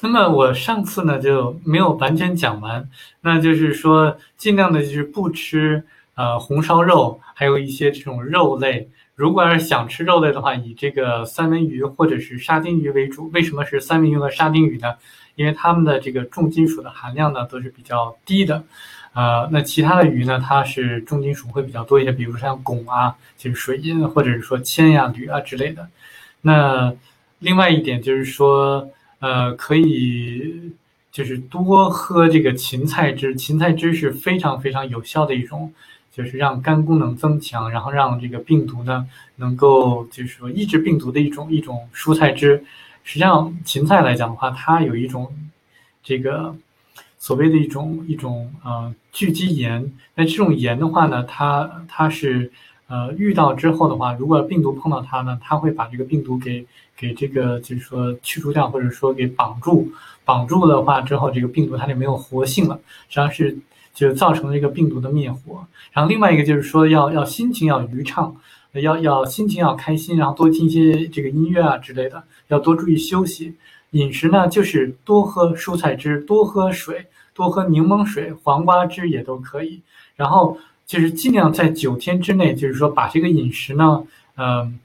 那么我上次呢就没有完全讲完，那就是说尽量的就是不吃呃红烧肉，还有一些这种肉类。如果要是想吃肉类的话，以这个三文鱼或者是沙丁鱼为主。为什么是三文鱼和沙丁鱼呢？因为它们的这个重金属的含量呢都是比较低的。呃，那其他的鱼呢，它是重金属会比较多一些，比如像汞啊，就是水银，或者是说铅呀、铝啊之类的。那另外一点就是说。呃，可以就是多喝这个芹菜汁，芹菜汁是非常非常有效的一种，就是让肝功能增强，然后让这个病毒呢能够就是说抑制病毒的一种一种蔬菜汁。实际上，芹菜来讲的话，它有一种这个所谓的一种一种呃聚集盐。那这种盐的话呢，它它是。呃，遇到之后的话，如果病毒碰到它呢，它会把这个病毒给给这个就是说去除掉，或者说给绑住。绑住的话之后，这个病毒它就没有活性了，实际上是就造成了这个病毒的灭活。然后另外一个就是说，要要心情要愉畅，要要心情要开心，然后多听一些这个音乐啊之类的，要多注意休息。饮食呢，就是多喝蔬菜汁，多喝水，多喝柠檬水、黄瓜汁也都可以。然后。就是尽量在九天之内，就是说把这个饮食呢，嗯，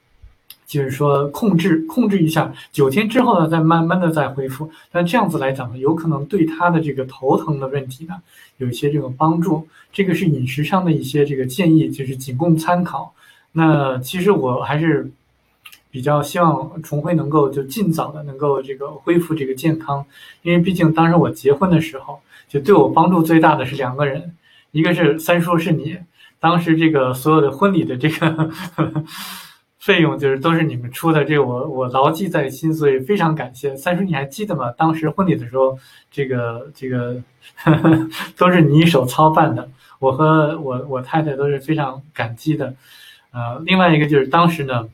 就是说控制控制一下，九天之后呢，再慢慢的再恢复。但这样子来讲呢，有可能对他的这个头疼的问题呢，有一些这个帮助。这个是饮食上的一些这个建议，就是仅供参考。那其实我还是比较希望重辉能够就尽早的能够这个恢复这个健康，因为毕竟当时我结婚的时候，就对我帮助最大的是两个人。一个是三叔是你，当时这个所有的婚礼的这个呵 呵费用就是都是你们出的，这个我我牢记在心，所以非常感谢三叔。你还记得吗？当时婚礼的时候，这个这个呵呵都是你一手操办的，我和我我太太都是非常感激的。呃，另外一个就是当时呢，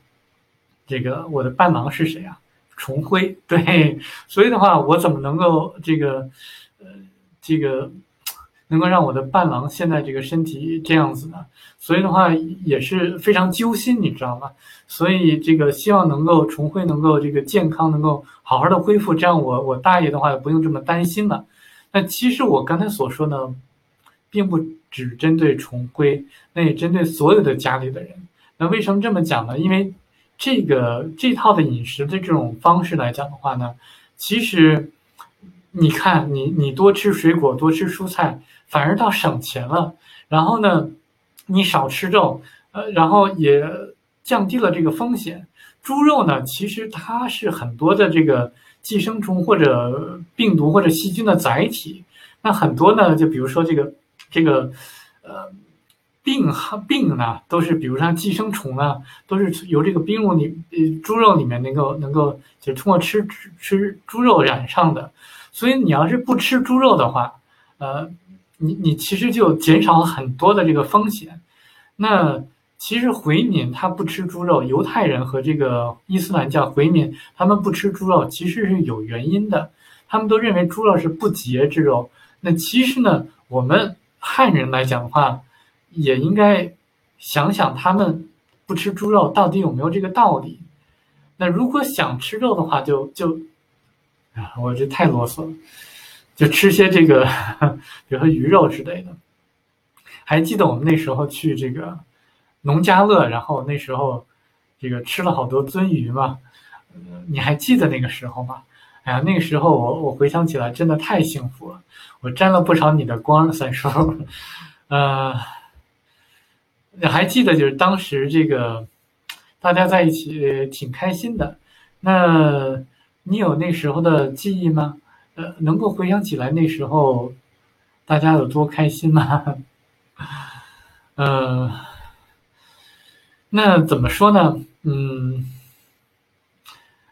这个我的伴郎是谁啊？重辉，对，所以的话，我怎么能够这个呃这个。能够让我的伴郎现在这个身体这样子呢，所以的话也是非常揪心，你知道吗？所以这个希望能够重辉能够这个健康，能够好好的恢复，这样我我大爷的话也不用这么担心了。那其实我刚才所说呢，并不只针对重辉，那也针对所有的家里的人。那为什么这么讲呢？因为这个这套的饮食的这种方式来讲的话呢，其实你看你你多吃水果，多吃蔬菜。反而倒省钱了，然后呢，你少吃肉，呃，然后也降低了这个风险。猪肉呢，其实它是很多的这个寄生虫或者病毒或者细菌的载体。那很多呢，就比如说这个这个呃病哈病呢，都是比如像寄生虫啊，都是由这个病肉里呃猪肉里面能够能够就通过吃吃猪肉染上的。所以你要是不吃猪肉的话，呃。你你其实就减少了很多的这个风险。那其实回民他不吃猪肉，犹太人和这个伊斯兰教回民他们不吃猪肉，其实是有原因的。他们都认为猪肉是不洁之肉。那其实呢，我们汉人来讲的话，也应该想想他们不吃猪肉到底有没有这个道理。那如果想吃肉的话，就就我这太啰嗦了。就吃些这个，比如说鱼肉之类的。还记得我们那时候去这个农家乐，然后那时候这个吃了好多鳟鱼嘛。你还记得那个时候吗？哎呀，那个时候我我回想起来真的太幸福了，我沾了不少你的光，三叔。呃，你还记得就是当时这个大家在一起挺开心的。那你有那时候的记忆吗？呃，能够回想起来那时候，大家有多开心吗？呃，那怎么说呢？嗯，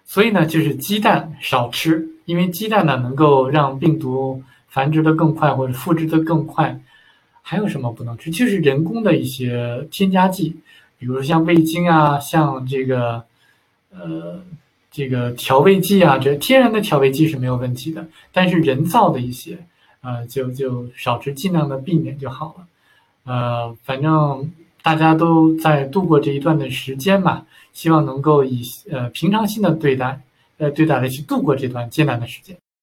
所以呢，就是鸡蛋少吃，因为鸡蛋呢能够让病毒繁殖的更快或者复制的更快。还有什么不能吃？就是人工的一些添加剂，比如像味精啊，像这个，呃。这个调味剂啊，这天然的调味剂是没有问题的，但是人造的一些，呃，就就少吃，尽量的避免就好了。呃，反正大家都在度过这一段的时间嘛，希望能够以呃平常心的对待，呃对待的去度过这段艰难的时间。